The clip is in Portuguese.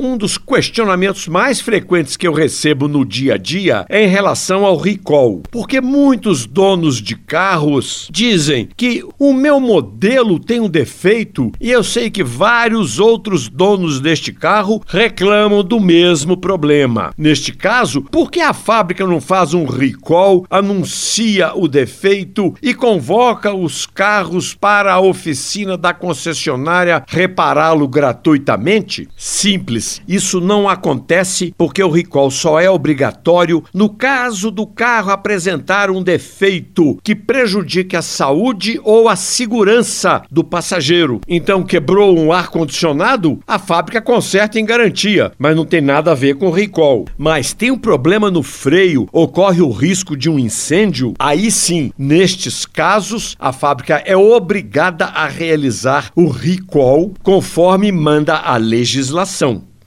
Um dos questionamentos mais frequentes que eu recebo no dia a dia é em relação ao recall, porque muitos donos de carros dizem que o meu modelo tem um defeito e eu sei que vários outros donos deste carro reclamam do mesmo problema. Neste caso, por que a fábrica não faz um recall, anuncia o defeito e convoca os carros para a oficina da concessionária repará-lo gratuitamente? Simples. Isso não acontece porque o recall só é obrigatório no caso do carro apresentar um defeito que prejudique a saúde ou a segurança do passageiro. Então, quebrou um ar-condicionado? A fábrica conserta em garantia, mas não tem nada a ver com recall. Mas tem um problema no freio, ocorre o risco de um incêndio? Aí sim, nestes casos, a fábrica é obrigada a realizar o recall conforme manda a legislação.